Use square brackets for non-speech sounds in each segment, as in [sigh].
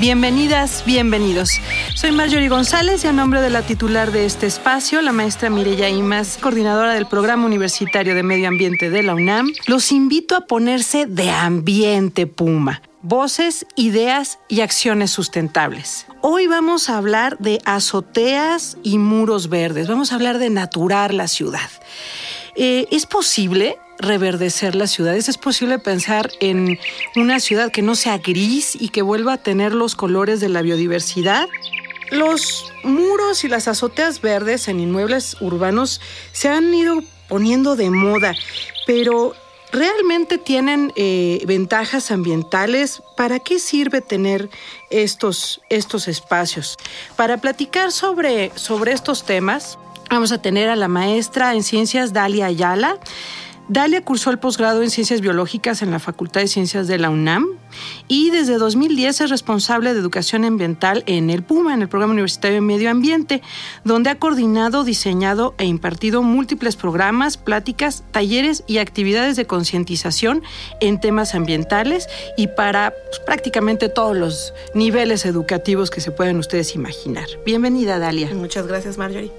Bienvenidas, bienvenidos. Soy Marjorie González y a nombre de la titular de este espacio, la maestra Mireya Imas, coordinadora del Programa Universitario de Medio Ambiente de la UNAM, los invito a ponerse de ambiente Puma. Voces, ideas y acciones sustentables. Hoy vamos a hablar de azoteas y muros verdes. Vamos a hablar de naturar la ciudad. Eh, ¿Es posible reverdecer las ciudades? ¿Es posible pensar en una ciudad que no sea gris y que vuelva a tener los colores de la biodiversidad? Los muros y las azoteas verdes en inmuebles urbanos se han ido poniendo de moda, pero ¿realmente tienen eh, ventajas ambientales? ¿Para qué sirve tener estos, estos espacios? Para platicar sobre, sobre estos temas, vamos a tener a la maestra en ciencias Dalia Ayala. Dalia cursó el posgrado en Ciencias Biológicas en la Facultad de Ciencias de la UNAM y desde 2010 es responsable de educación ambiental en el PUMA, en el Programa Universitario de Medio Ambiente, donde ha coordinado, diseñado e impartido múltiples programas, pláticas, talleres y actividades de concientización en temas ambientales y para pues, prácticamente todos los niveles educativos que se pueden ustedes imaginar. Bienvenida, Dalia. Muchas gracias, Marjorie.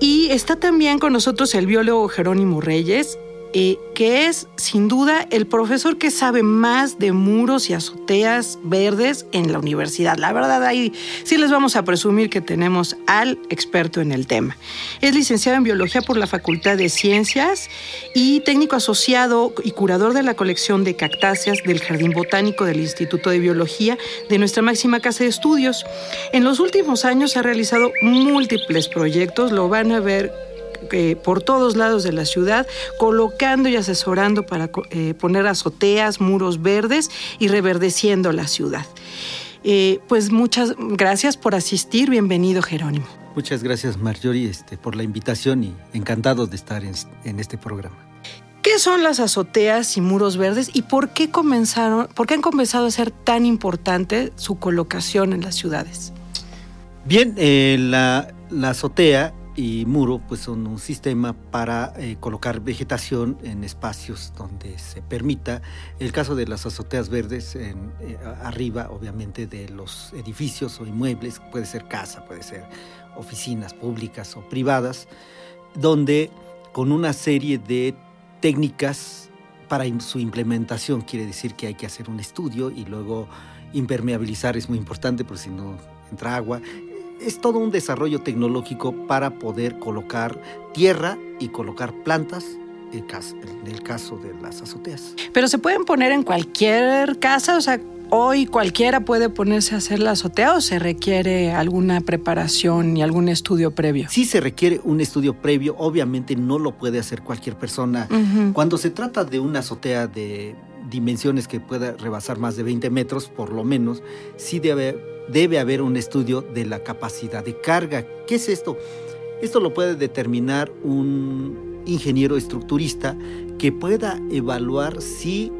Y está también con nosotros el biólogo Jerónimo Reyes, eh, que es sin duda el profesor que sabe más de muros y azoteas verdes en la universidad. La verdad, ahí sí les vamos a presumir que tenemos al experto en el tema. Es licenciado en Biología por la Facultad de Ciencias y técnico asociado y curador de la colección de cactáceas del Jardín Botánico del Instituto de Biología de nuestra máxima casa de estudios. En los últimos años ha realizado múltiples proyectos, lo van a ver eh, por todos lados de la ciudad, colocando y asesorando para eh, poner azoteas, muros verdes y reverdeciendo la ciudad. Eh, pues muchas gracias por asistir. Bienvenido, Jerónimo. Muchas gracias, Marjorie, este, por la invitación y encantado de estar en, en este programa. ¿Qué son las azoteas y muros verdes y por qué comenzaron, por qué han comenzado a ser tan importante su colocación en las ciudades? Bien, eh, la, la, azotea y muro pues son un sistema para eh, colocar vegetación en espacios donde se permita. El caso de las azoteas verdes eh, arriba, obviamente, de los edificios o inmuebles, puede ser casa, puede ser oficinas públicas o privadas, donde con una serie de técnicas para su implementación, quiere decir que hay que hacer un estudio y luego impermeabilizar es muy importante porque si no entra agua, es todo un desarrollo tecnológico para poder colocar tierra y colocar plantas en el caso de las azoteas. Pero se pueden poner en cualquier casa, o sea, hoy cualquiera puede ponerse a hacer la azotea o se requiere alguna preparación y algún estudio previo? Sí se requiere un estudio previo, obviamente no lo puede hacer cualquier persona. Uh -huh. Cuando se trata de una azotea de dimensiones que pueda rebasar más de 20 metros, por lo menos, sí debe debe haber un estudio de la capacidad de carga. ¿Qué es esto? Esto lo puede determinar un ingeniero estructurista que pueda evaluar si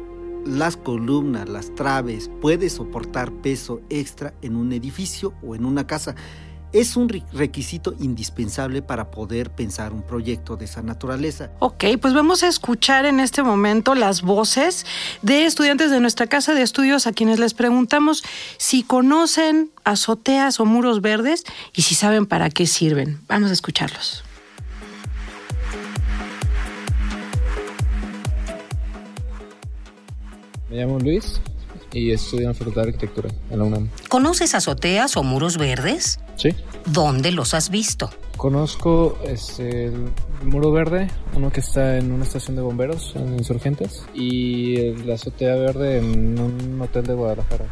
las columnas, las traves, puede soportar peso extra en un edificio o en una casa es un requisito indispensable para poder pensar un proyecto de esa naturaleza. Ok, pues vamos a escuchar en este momento las voces de estudiantes de nuestra casa de estudios a quienes les preguntamos si conocen azoteas o muros verdes y si saben para qué sirven. Vamos a escucharlos. Me llamo Luis y estudio en la Facultad de Arquitectura en la UNAM. ¿Conoces azoteas o muros verdes? Sí. ¿Dónde los has visto? Conozco este, el muro verde, uno que está en una estación de bomberos en Insurgentes, y la azotea verde en un hotel de Guadalajara.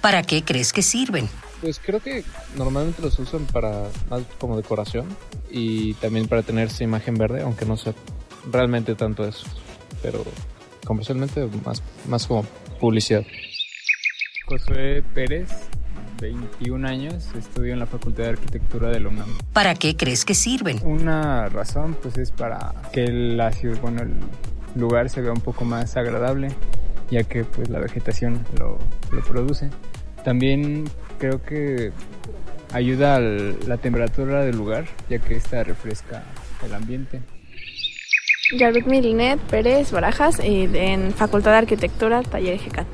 ¿Para qué crees que sirven? Pues creo que normalmente los usan para más como decoración y también para tener esa imagen verde, aunque no sea realmente tanto eso. Pero comercialmente más, más como publicidad. Josué Pérez, 21 años, estudio en la Facultad de Arquitectura de la UNAM. ¿Para qué crees que sirven? Una razón pues es para que la ciudad, bueno, el lugar se vea un poco más agradable, ya que pues la vegetación lo, lo produce. También creo que ayuda a la temperatura del lugar, ya que esta refresca el ambiente. Yarut Milinet Pérez Barajas, en Facultad de Arquitectura, Taller GECAT.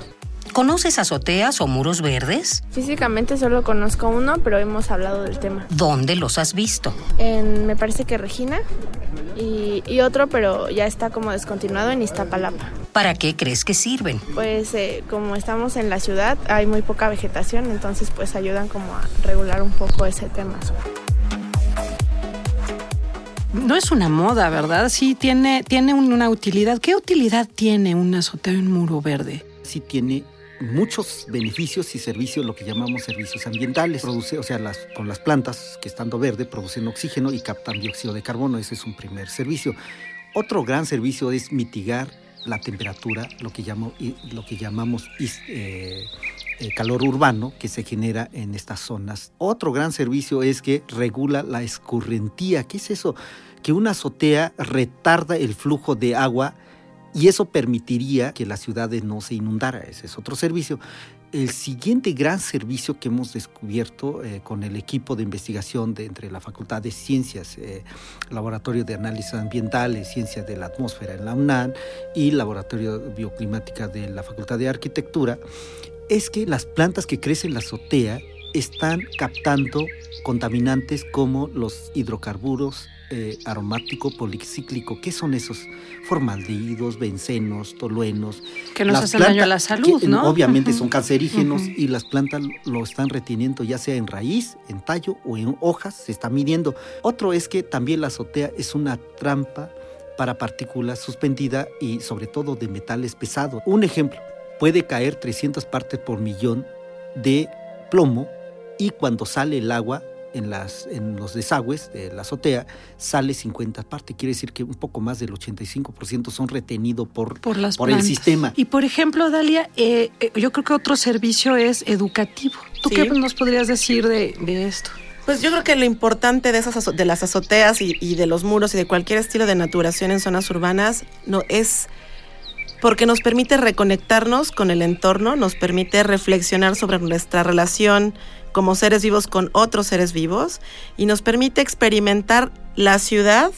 ¿Conoces azoteas o muros verdes? Físicamente solo conozco uno, pero hemos hablado del tema. ¿Dónde los has visto? En, me parece que Regina, y, y otro, pero ya está como descontinuado en Iztapalapa. ¿Para qué crees que sirven? Pues eh, como estamos en la ciudad, hay muy poca vegetación, entonces pues ayudan como a regular un poco ese tema. No es una moda, ¿verdad? Sí, tiene, tiene una utilidad. ¿Qué utilidad tiene un azoteo en muro verde? Sí tiene muchos beneficios y servicios, lo que llamamos servicios ambientales. Produce, o sea, las, con las plantas que estando verde producen oxígeno y captan dióxido de carbono. Ese es un primer servicio. Otro gran servicio es mitigar la temperatura, lo que, lo que llamamos eh, eh, calor urbano que se genera en estas zonas. Otro gran servicio es que regula la escurrentía. ¿Qué es eso? Que una azotea retarda el flujo de agua y eso permitiría que las ciudades no se inundara. Ese es otro servicio. El siguiente gran servicio que hemos descubierto eh, con el equipo de investigación de entre la Facultad de Ciencias, eh, Laboratorio de Análisis Ambientales, Ciencias de la Atmósfera en la UNAM y Laboratorio Bioclimática de la Facultad de Arquitectura, es que las plantas que crecen en la azotea están captando contaminantes como los hidrocarburos eh, aromático policíclico. ¿Qué son esos? Formaldehídos, bencenos, toluenos. Que nos hacen daño a la salud, ¿no? Obviamente son [laughs] cancerígenos y las plantas lo están reteniendo ya sea en raíz, en tallo o en hojas, se está midiendo. Otro es que también la azotea es una trampa para partículas suspendida y sobre todo de metales pesados. Un ejemplo, puede caer 300 partes por millón de plomo y cuando sale el agua en, las, en los desagües de la azotea sale 50 partes. Quiere decir que un poco más del 85% son retenidos por, por, las por el sistema. Y por ejemplo, Dalia, eh, eh, yo creo que otro servicio es educativo. ¿Tú Sí. qué nos podrías decir de, de esto? Pues yo creo que lo importante de esas azo- de las azoteas y, y de los muros y de cualquier estilo de naturación en zonas urbanas no es porque nos permite reconectarnos con el entorno, nos permite reflexionar sobre nuestra relación como seres vivos con otros seres vivos y nos permite experimentar la ciudad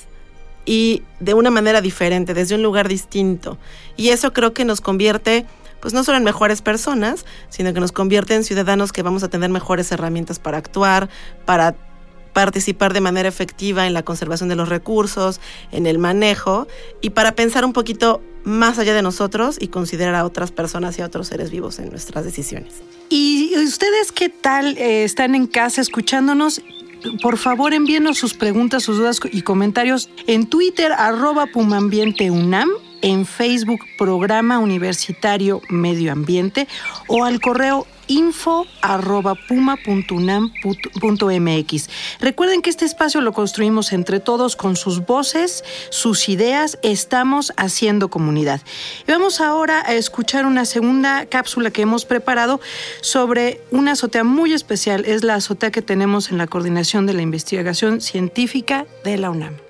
y de una manera diferente, desde un lugar distinto. Y eso creo que nos convierte pues no solo en mejores personas, sino que nos convierte en ciudadanos que vamos a tener mejores herramientas para actuar, para participar de manera efectiva en la conservación de los recursos, en el manejo y para pensar un poquito más allá de nosotros y considerar a otras personas y a otros seres vivos en nuestras decisiones. ¿Y ustedes qué tal eh, están en casa escuchándonos? Por favor, envíenos sus preguntas, sus dudas y comentarios en Twitter, arroba Pumambiente en Facebook, Programa Universitario Medio Ambiente, o al correo info arroba puma.unam.mx. Recuerden que este espacio lo construimos entre todos con sus voces, sus ideas, estamos haciendo comunidad. Y vamos ahora a escuchar una segunda cápsula que hemos preparado sobre una azotea muy especial. Es la azotea que tenemos en la coordinación de la investigación científica de la UNAM.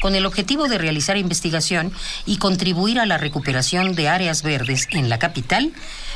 Con el objetivo de realizar investigación y contribuir a la recuperación de áreas verdes en la capital,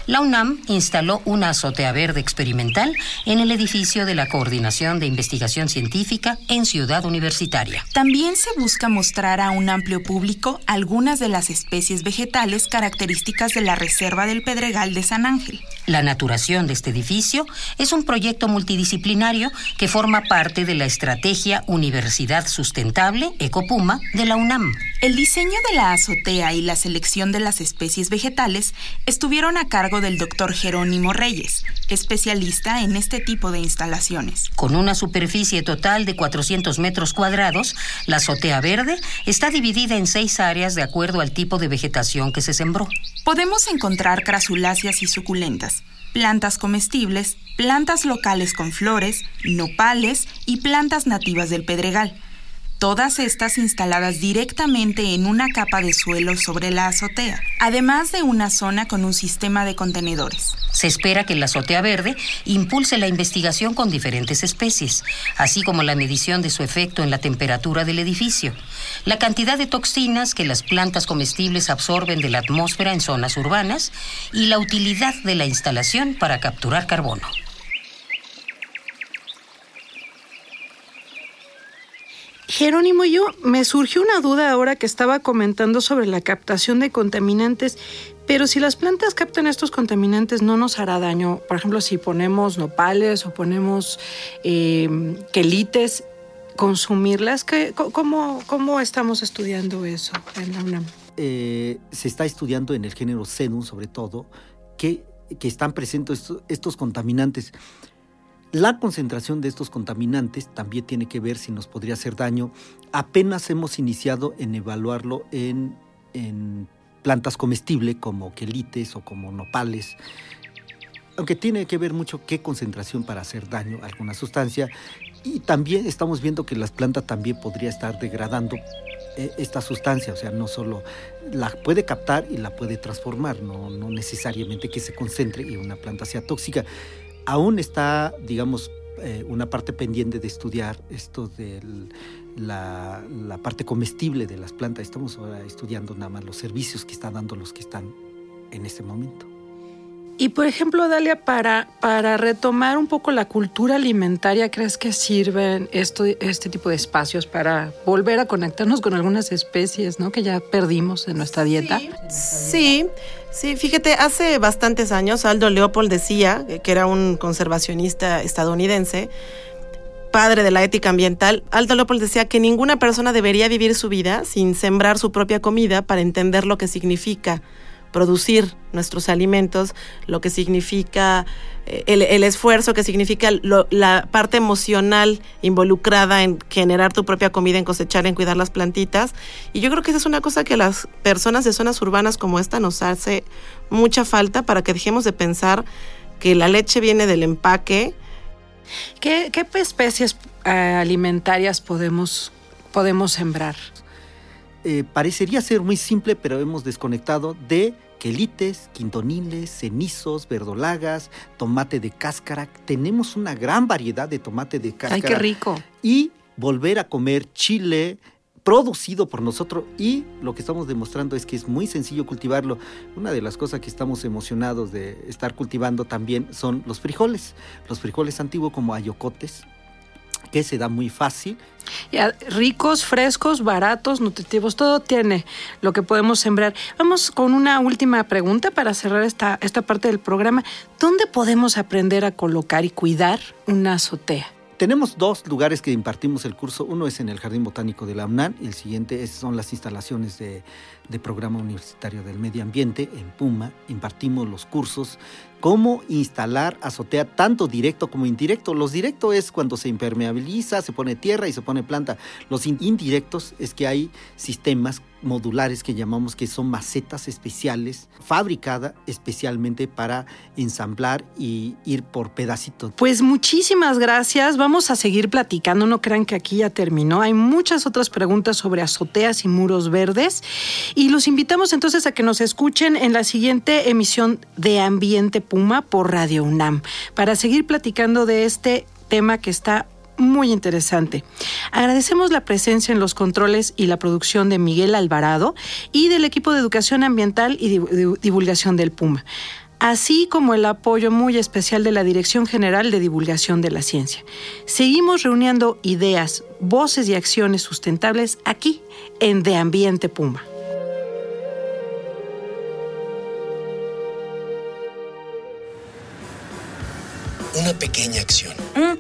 la UNAM instaló una azotea verde experimental en el edificio de la Coordinación de Investigación Científica en Ciudad Universitaria. También se busca mostrar a un amplio público algunas de las especies vegetales características de la Reserva del Pedregal de San Ángel. La naturación de este edificio es un proyecto multidisciplinario que forma parte de la estrategia Universidad Sustentable Ecopública Puma de la UNAM. El diseño de la azotea y la selección de las especies vegetales estuvieron a cargo del doctor Jerónimo Reyes, especialista en este tipo de instalaciones. Con una superficie total de 400 metros cuadrados, la azotea verde está dividida en seis áreas de acuerdo al tipo de vegetación que se sembró. Podemos encontrar crasuláceas y suculentas, plantas comestibles, plantas locales con flores, nopales y plantas nativas del Pedregal todas estas instaladas directamente en una capa de suelo sobre la azotea, además de una zona con un sistema de contenedores. Se espera que la azotea verde impulse la investigación con diferentes especies, así como la medición de su efecto en la temperatura del edificio, la cantidad de toxinas que las plantas comestibles absorben de la atmósfera en zonas urbanas y la utilidad de la instalación para capturar carbono. Jerónimo, yo me surgió una duda ahora que estaba comentando sobre la captación de contaminantes, pero si las plantas captan estos contaminantes no nos hará daño. Por ejemplo, si ponemos nopales o ponemos eh, quelites, consumirlas, cómo, ¿cómo estamos estudiando eso en la UNAM? Eh, se está estudiando en el género Sedum, sobre todo, que, que están presentes estos contaminantes. La concentración de estos contaminantes también tiene que ver si nos podría hacer daño. Apenas hemos iniciado en evaluarlo en, plantas comestibles como quelites o como nopales, aunque tiene que ver mucho qué concentración para hacer daño a alguna sustancia. Y también estamos viendo que las plantas también podría estar degradando eh, esta sustancia, o sea, no solo la puede captar y la puede transformar, no, no necesariamente que se concentre y una planta sea tóxica aún está, digamos, eh, una parte pendiente de estudiar esto de la, parte comestible de las plantas. Estamos ahora estudiando nada más los servicios que están dando los que están en este momento. Y por ejemplo, Dalia, para, para retomar un poco la cultura alimentaria, ¿crees que sirven esto, este tipo de espacios para volver a conectarnos con algunas especies ¿no? que ya perdimos en nuestra dieta? Sí, sí, fíjate, hace bastantes años Aldo Leopold decía, que era un conservacionista estadounidense, padre de la ética ambiental, Aldo Leopold decía que ninguna persona debería vivir su vida sin sembrar su propia comida para entender lo que significa producir nuestros alimentos, lo que significa eh, el, esfuerzo, que significa la parte emocional involucrada en generar tu propia comida, en cosechar, en cuidar las plantitas. Y yo creo que esa es una cosa que las personas de zonas urbanas como esta nos hace mucha falta para que dejemos de pensar que la leche viene del empaque. ¿Qué, especies eh, alimentarias podemos, podemos sembrar? Eh, parecería ser muy simple, pero hemos desconectado de quelites, quintoniles, cenizos, verdolagas, tomate de cáscara. Tenemos una gran variedad de tomate de cáscara. ¡Ay, qué rico! Y volver a comer chile producido por nosotros y lo que estamos demostrando es que es muy sencillo cultivarlo. Una de las cosas que estamos emocionados de estar cultivando también son los frijoles. Los frijoles antiguos como ayocotes, que se da muy fácil. ricos, frescos, baratos, nutritivos, todo tiene lo que podemos sembrar. Vamos con una última pregunta para cerrar esta, esta parte del programa. ¿Dónde podemos aprender a colocar y cuidar una azotea? Tenemos dos lugares que impartimos el curso. Uno es en el Jardín Botánico de la UNAM y el siguiente son las instalaciones de, de Programa Universitario del Medio Ambiente en Puma. Impartimos los cursos cómo instalar azotea tanto directo como indirecto. Los directos es cuando se impermeabiliza, se pone tierra y se pone planta. Los indirectos es que hay sistemas modulares que llamamos que son macetas especiales, fabricadas especialmente para ensamblar y ir por pedacitos. Pues muchísimas gracias. Vamos a seguir platicando. No crean que aquí ya terminó. Hay muchas otras preguntas sobre azoteas y muros verdes. Y los invitamos entonces a que nos escuchen en la siguiente emisión de Ambiente Puma por Radio UNAM para seguir platicando de este tema que está muy interesante. Agradecemos la presencia en los controles y la producción de Miguel Alvarado y del equipo de educación ambiental y divulgación del Puma así como el apoyo muy especial de la Dirección General de Divulgación de la Ciencia. Seguimos reuniendo ideas, voces y acciones sustentables aquí en De Ambiente Puma. Una pequeña acción. Un